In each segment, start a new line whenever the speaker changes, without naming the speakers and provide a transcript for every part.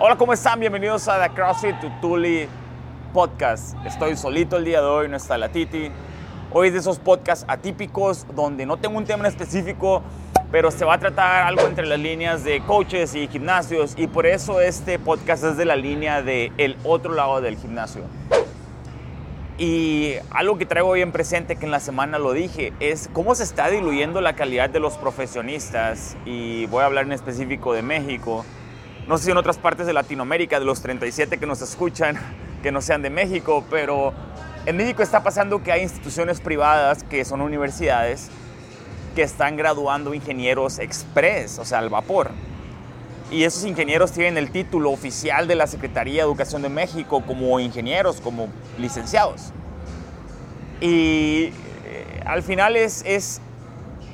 Hola, ¿cómo están? Bienvenidos a The CrossFit Tutuli Podcast. Estoy solito el día de hoy, no está la Titi. Hoy es de esos podcasts atípicos donde no tengo un tema en específico, pero se va a tratar algo entre las líneas de coaches y gimnasios y por eso este podcast es de la línea de el otro lado del gimnasio. Y algo que traigo bien presente, que en la semana lo dije, es cómo se está diluyendo la calidad de los profesionistas. Y voy a hablar en específico de México. No sé si en otras partes de Latinoamérica, de los 37 que nos escuchan, que no sean de México, pero en México está pasando que hay instituciones privadas que son universidades que están graduando ingenieros express, o sea, al vapor. Y esos ingenieros tienen el título oficial de la Secretaría de Educación de México como ingenieros, como licenciados. Y eh, al final es, es,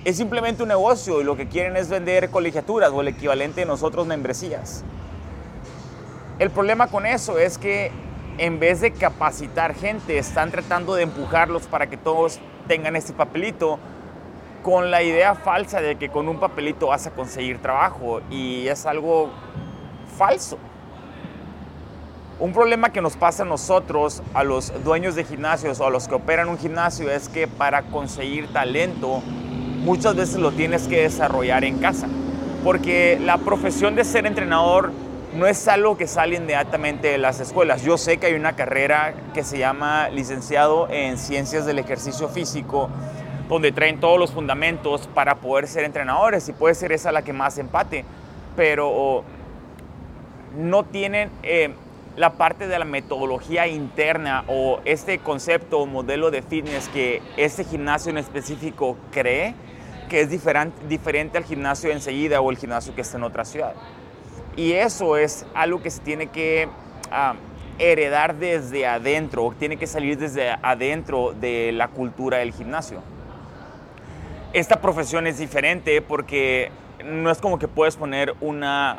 es simplemente un negocio y lo que quieren es vender colegiaturas o el equivalente de nosotros membresías. El problema con eso es que en vez de capacitar gente, están tratando de empujarlos para que todos tengan ese papelito con la idea falsa de que con un papelito vas a conseguir trabajo y es algo falso. Un problema que nos pasa a nosotros, a los dueños de gimnasios o a los que operan un gimnasio, es que para conseguir talento muchas veces lo tienes que desarrollar en casa. Porque la profesión de ser entrenador no es algo que sale inmediatamente de las escuelas. Yo sé que hay una carrera que se llama licenciado en ciencias del ejercicio físico donde traen todos los fundamentos para poder ser entrenadores y puede ser esa la que más empate, pero no tienen eh, la parte de la metodología interna o este concepto o modelo de fitness que este gimnasio en específico cree que es diferente, al gimnasio enseguida o el gimnasio que está en otra ciudad. Y eso es algo que se tiene que ah, heredar desde adentro, tiene que salir desde adentro de la cultura del gimnasio esta profesión es diferente porque no es como que puedes poner una,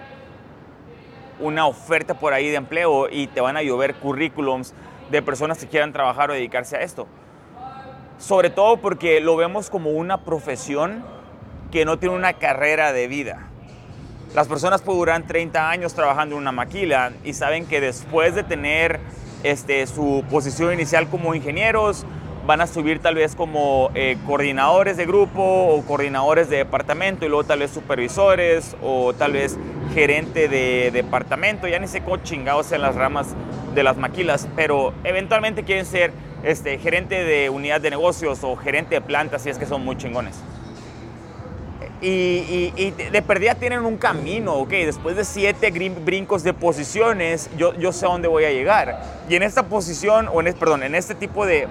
una oferta por ahí de empleo y te van a llover currículums de personas que quieran trabajar o dedicarse a esto. Sobre todo porque lo vemos como una profesión que no tiene una carrera de vida. Las personas pueden durar 30 años trabajando en una maquila y saben que después de tener este, su posición inicial como ingenieros, van a subir tal vez como eh, coordinadores de grupo o coordinadores de departamento y luego tal vez supervisores o tal vez gerente de departamento, ya ni sé cómo chingados en las ramas de las maquilas, pero eventualmente quieren ser este, gerente de unidad de negocios o gerente de plantas si es que son muy chingones. Y, de perdida tienen un camino, ok, después de siete brincos de posiciones, yo, yo sé a dónde voy a llegar. Y en esta posición, o en, perdón, en este tipo de,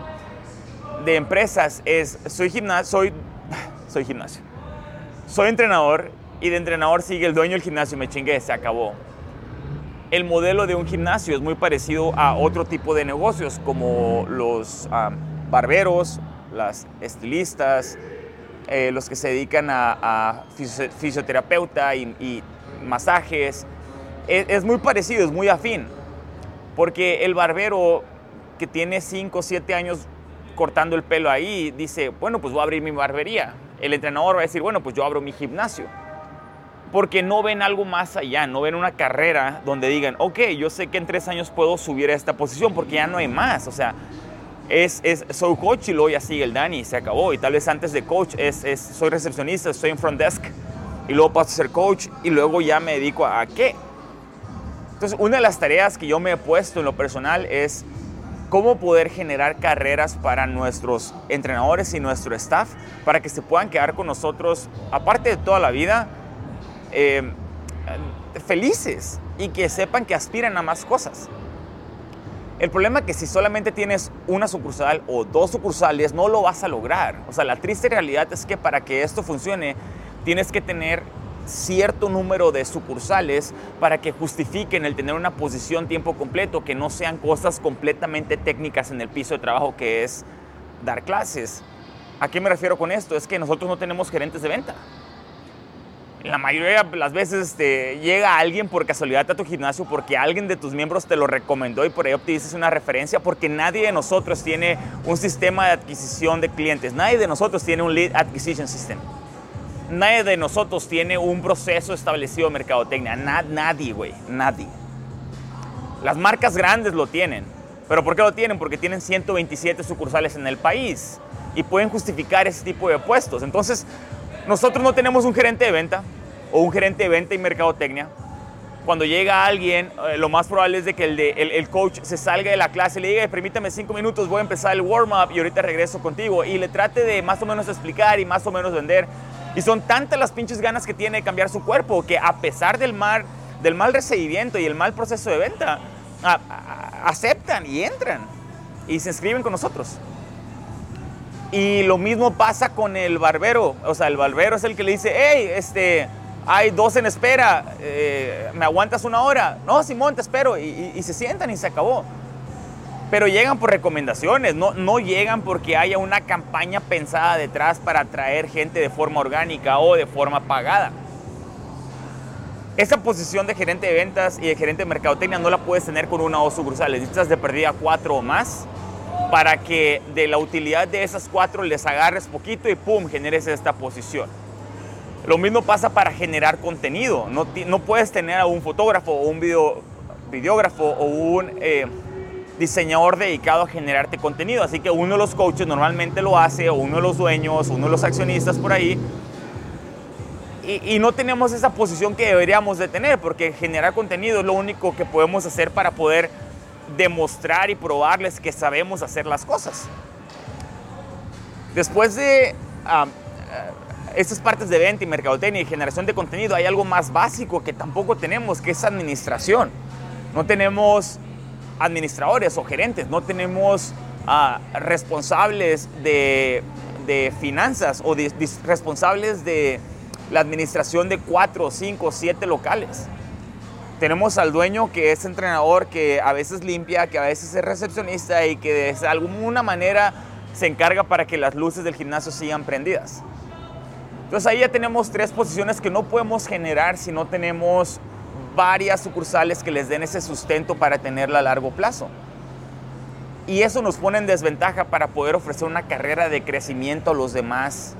de empresas es, soy gimnasio, soy, soy gimnasio, soy entrenador y de entrenador sigue el dueño del gimnasio, me chingué, se acabó. El modelo de un gimnasio es muy parecido a otro tipo de negocios como los barberos, las estilistas, eh, los que se dedican a, fisioterapeuta y, masajes. Es, es, muy parecido, es muy afín, porque el barbero que tiene 5 o 7 años cortando el pelo ahí, dice, bueno, pues voy a abrir mi barbería. El entrenador va a decir, bueno, pues yo abro mi gimnasio. Porque no ven algo más allá, no ven una carrera donde digan, ok, yo sé que en tres años puedo subir a esta posición porque ya no hay más. O sea, es, es soy coach y luego ya sigue el Dani, se acabó. Y tal vez antes de coach es, es soy recepcionista, estoy en front desk y luego paso a ser coach y luego ya me dedico a, a qué. Entonces, una de las tareas que yo me he puesto en lo personal es cómo poder generar carreras para nuestros entrenadores y nuestro staff para que se puedan quedar con nosotros, aparte de toda la vida, eh, felices y que sepan que aspiran a más cosas. El problema es que si solamente tienes una sucursal o dos sucursales, no lo vas a lograr. O sea, la triste realidad es que para que esto funcione, tienes que tener cierto número de sucursales para que justifiquen el tener una posición tiempo completo, que no sean cosas completamente técnicas en el piso de trabajo que es dar clases. ¿A qué me refiero con esto? Es que nosotros no tenemos gerentes de venta. La mayoría de las veces este, llega alguien por casualidad a tu gimnasio porque alguien de tus miembros te lo recomendó y por ahí obtienes una referencia porque nadie de nosotros tiene un sistema de adquisición de clientes. Nadie de nosotros tiene un lead acquisition system nadie de nosotros tiene un proceso establecido de mercadotecnia. nadie, güey. Nadie. Las marcas grandes lo tienen. ¿Pero por qué lo tienen? Porque tienen 127 sucursales en el país y pueden justificar ese tipo de puestos. Entonces, nosotros no tenemos un gerente de venta o un gerente de venta y mercadotecnia. Cuando llega alguien, eh, lo más probable es de que el, de, el, coach se salga de la clase y le diga, permítame cinco minutos, voy a empezar el warm-up y ahorita regreso contigo. Y le trate de más o menos explicar y más o menos vender. Y son tantas las pinches ganas que tiene de cambiar su cuerpo que a pesar del mal, del mal recibimiento y el mal proceso de venta, aceptan y entran y se inscriben con nosotros. Y lo mismo pasa con el barbero. O sea, el barbero es el que le dice, hey, este, hay dos en espera, eh, ¿me aguantas una hora? No, Simón, te espero. Y, se sientan y se acabó. Pero llegan por recomendaciones, no, no llegan porque haya una campaña pensada detrás para atraer gente de forma orgánica o de forma pagada. Esa posición de gerente de ventas y de gerente de mercadotecnia no la puedes tener con una o sucursales. Necesitas de perdida cuatro o más para que de la utilidad de esas cuatro les agarres poquito y pum, generes esta posición. Lo mismo pasa para generar contenido. No, puedes tener a un fotógrafo o un video, videógrafo o un eh, diseñador dedicado a generarte contenido. Así que uno de los coaches normalmente lo hace, o uno de los dueños, uno de los accionistas por ahí. Y, y no tenemos esa posición que deberíamos de tener, porque generar contenido es lo único que podemos hacer para poder demostrar y probarles que sabemos hacer las cosas. Después de estas partes de venta y mercadotecnia y generación de contenido, hay algo más básico que tampoco tenemos, que es administración. No tenemos administradores o gerentes, no tenemos ah, responsables de, finanzas o responsables de la administración de cuatro, cinco, siete locales. Tenemos al dueño que es entrenador, que a veces limpia, que a veces es recepcionista y que de alguna manera se encarga para que las luces del gimnasio sigan prendidas. Entonces ahí ya tenemos tres posiciones que no podemos generar si no tenemos varias sucursales que les den ese sustento para tenerla a largo plazo. Y eso nos pone en desventaja para poder ofrecer una carrera de crecimiento a los demás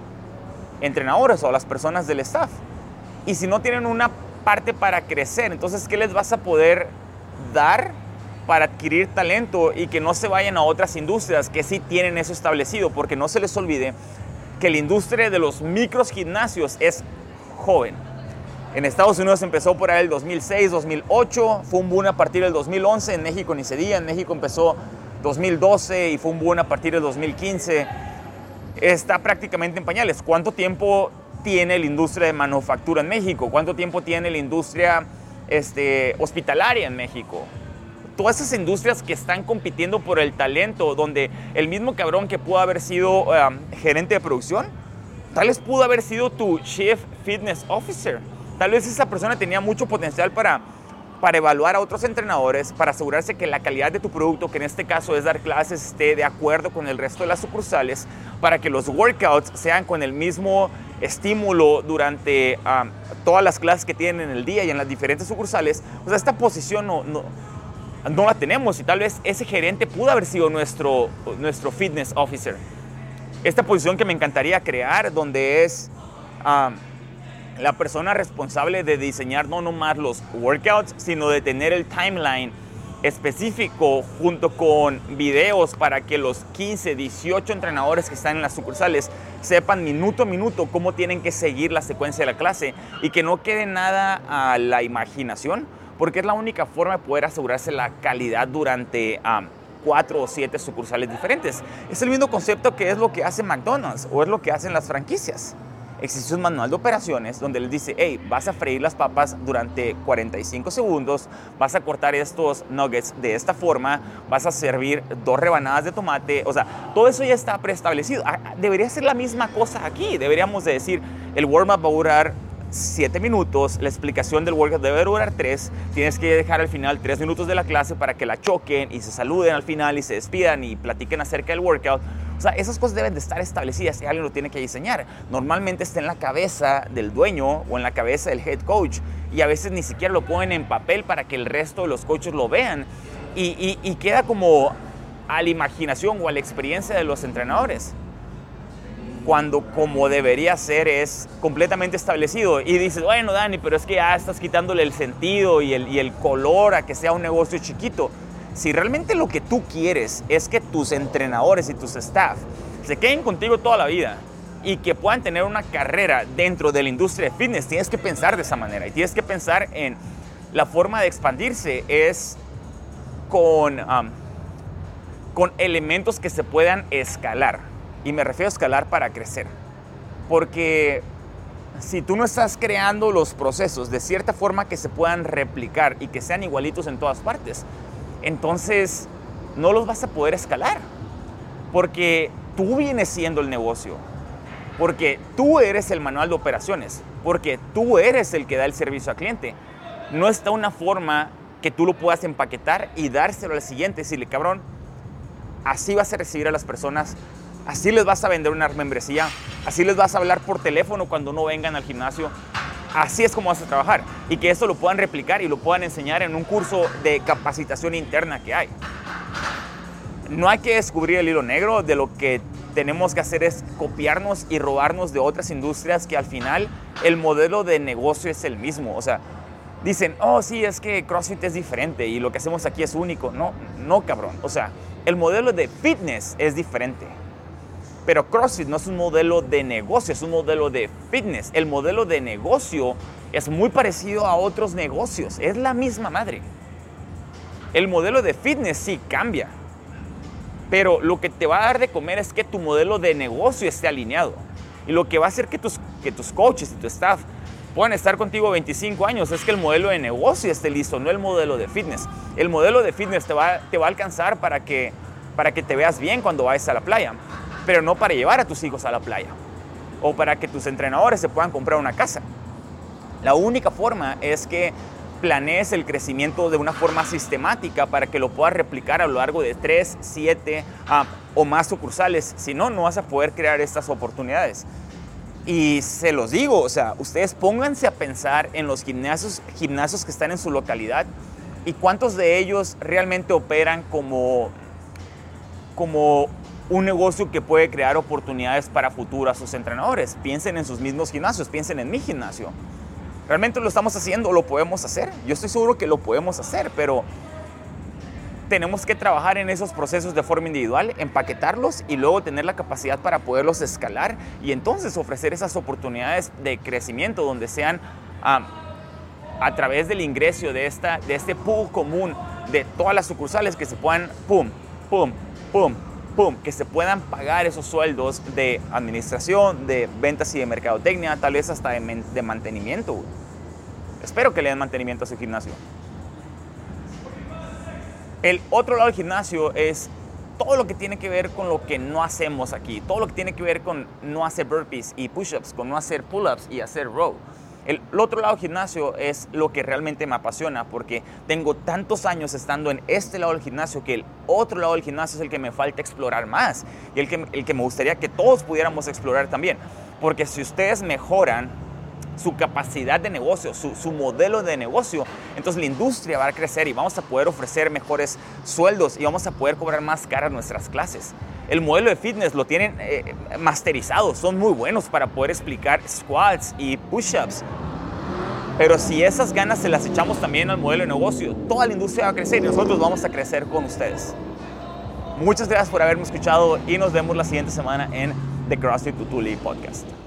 entrenadores o a las personas del staff. Y si no tienen una parte para crecer, entonces, ¿qué les vas a poder dar para adquirir talento y que no se vayan a otras industrias que sí tienen eso establecido? Porque no se les olvide que la industria de los micros gimnasios es joven. En Estados Unidos empezó por ahí el 2006, 2008, fue un boom a partir del 2011, en México ni se diga, en México empezó 2012 y fue un boom a partir del 2015. Está prácticamente en pañales. ¿Cuánto tiempo tiene la industria de manufactura en México? ¿Cuánto tiempo tiene la industria este, hospitalaria en México? todas esas industrias que están compitiendo por el talento, donde el mismo cabrón que pudo haber sido um, gerente de producción, tal vez pudo haber sido tu Chief Fitness Officer. Tal vez esa persona tenía mucho potencial para, para evaluar a otros entrenadores, para asegurarse que la calidad de tu producto, que en este caso es dar clases, esté de acuerdo con el resto de las sucursales, para que los workouts sean con el mismo estímulo durante um, todas las clases que tienen en el día y en las diferentes sucursales. O sea, esta posición no, no no la tenemos y tal vez ese gerente pudo haber sido nuestro, nuestro fitness officer. Esta posición que me encantaría crear, donde es la persona responsable de diseñar no nomás los workouts, sino de tener el timeline específico junto con videos para que los 15, 18 entrenadores que están en las sucursales sepan minuto a minuto cómo tienen que seguir la secuencia de la clase y que no quede nada a la imaginación, porque es la única forma de poder asegurarse la calidad durante cuatro o siete sucursales diferentes. Es el mismo concepto que es lo que hace McDonald's o es lo que hacen las franquicias. Existe un manual de operaciones donde les dice, hey, vas a freír las papas durante 45 segundos, vas a cortar estos nuggets de esta forma, vas a servir dos rebanadas de tomate, o sea, todo eso ya está preestablecido. Ah, debería ser la misma cosa aquí, deberíamos de decir, el warm-up va a durar 7 minutos, la explicación del workout debe durar 3, tienes que dejar al final 3 minutos de la clase para que la choquen y se saluden al final y se despidan y platiquen acerca del workout. O sea, esas cosas deben de estar establecidas y alguien lo tiene que diseñar. Normalmente está en la cabeza del dueño o en la cabeza del head coach y a veces ni siquiera lo ponen en papel para que el resto de los coaches lo vean y, y queda como a la imaginación o a la experiencia de los entrenadores. Cuando como debería ser es completamente establecido. Y dices, bueno, Dani, pero es que ya estás quitándole el sentido y el, y el color a que sea un negocio chiquito. Si realmente lo que tú quieres es que tus entrenadores y tus staff se queden contigo toda la vida y que puedan tener una carrera dentro de la industria de fitness, tienes que pensar de esa manera y tienes que pensar en la forma de expandirse es con, um, con elementos que se puedan escalar. Y me refiero a escalar para crecer. Porque si tú no estás creando los procesos de cierta forma que se puedan replicar y que sean igualitos en todas partes, entonces no los vas a poder escalar. Porque tú vienes siendo el negocio. Porque tú eres el manual de operaciones. Porque tú eres el que da el servicio al cliente. No está una forma que tú lo puedas empaquetar y dárselo al siguiente. Decirle, cabrón, así vas a recibir a las personas Así les vas a vender una membresía, así les vas a hablar por teléfono cuando no vengan al gimnasio. Así es como vas a trabajar y que eso lo puedan replicar y lo puedan enseñar en un curso de capacitación interna que hay. No hay que descubrir el hilo negro, de lo que tenemos que hacer es copiarnos y robarnos de otras industrias que al final el modelo de negocio es el mismo. O sea, dicen, oh sí, es que CrossFit es diferente y lo que hacemos aquí es único. No, no cabrón. O sea, el modelo de fitness es diferente. Pero CrossFit no es un modelo de negocio, es un modelo de fitness. El modelo de negocio es muy parecido a otros negocios, es la misma madre. El modelo de fitness sí cambia, pero lo que te va a dar de comer es que tu modelo de negocio esté alineado. Y lo que va a hacer que tus, que tus coaches y tu staff puedan estar contigo 25 años es que el modelo de negocio esté listo, no el modelo de fitness. El modelo de fitness te va, te va a alcanzar para que, para que te veas bien cuando vayas a la playa pero no para llevar a tus hijos a la playa o para que tus entrenadores se puedan comprar una casa. La única forma es que planees el crecimiento de una forma sistemática para que lo puedas replicar a lo largo de 3, 7 ah, o más sucursales. Si no, no vas a poder crear estas oportunidades. Y se los digo, o sea, ustedes pónganse a pensar en los gimnasios, gimnasios que están en su localidad y cuántos de ellos realmente operan como, como un negocio que puede crear oportunidades para futuro a sus entrenadores. Piensen en sus mismos gimnasios, piensen en mi gimnasio. ¿Realmente lo estamos haciendo? ¿Lo podemos hacer? Yo estoy seguro que lo podemos hacer, pero tenemos que trabajar en esos procesos de forma individual, empaquetarlos y luego tener la capacidad para poderlos escalar y entonces ofrecer esas oportunidades de crecimiento donde sean a través del ingreso de, esta, de este pool común de todas las sucursales que se puedan, pum, pum, pum, ¡pum!, que se puedan pagar esos sueldos de administración, de ventas y de mercadotecnia, tal vez hasta de, mantenimiento. Espero que le den mantenimiento a su gimnasio. El otro lado del gimnasio es todo lo que tiene que ver con lo que no hacemos aquí, todo lo que tiene que ver con no hacer burpees y push-ups, con no hacer pull-ups y hacer row. El, otro lado del gimnasio es lo que realmente me apasiona porque tengo tantos años estando en este lado del gimnasio que el otro lado del gimnasio es el que me falta explorar más y el que, el que me gustaría que todos pudiéramos explorar también. Porque si ustedes mejoran su capacidad de negocio, su, su, modelo de negocio, entonces la industria va a crecer y vamos a poder ofrecer mejores sueldos y vamos a poder cobrar más caras nuestras clases. El modelo de fitness lo tienen eh, masterizado, son muy buenos para poder explicar squats y push-ups. Pero si esas ganas se las echamos también al modelo de negocio, toda la industria va a crecer y nosotros vamos a crecer con ustedes. Muchas gracias por haberme escuchado y nos vemos la siguiente semana en The CrossFit Tutuli Podcast.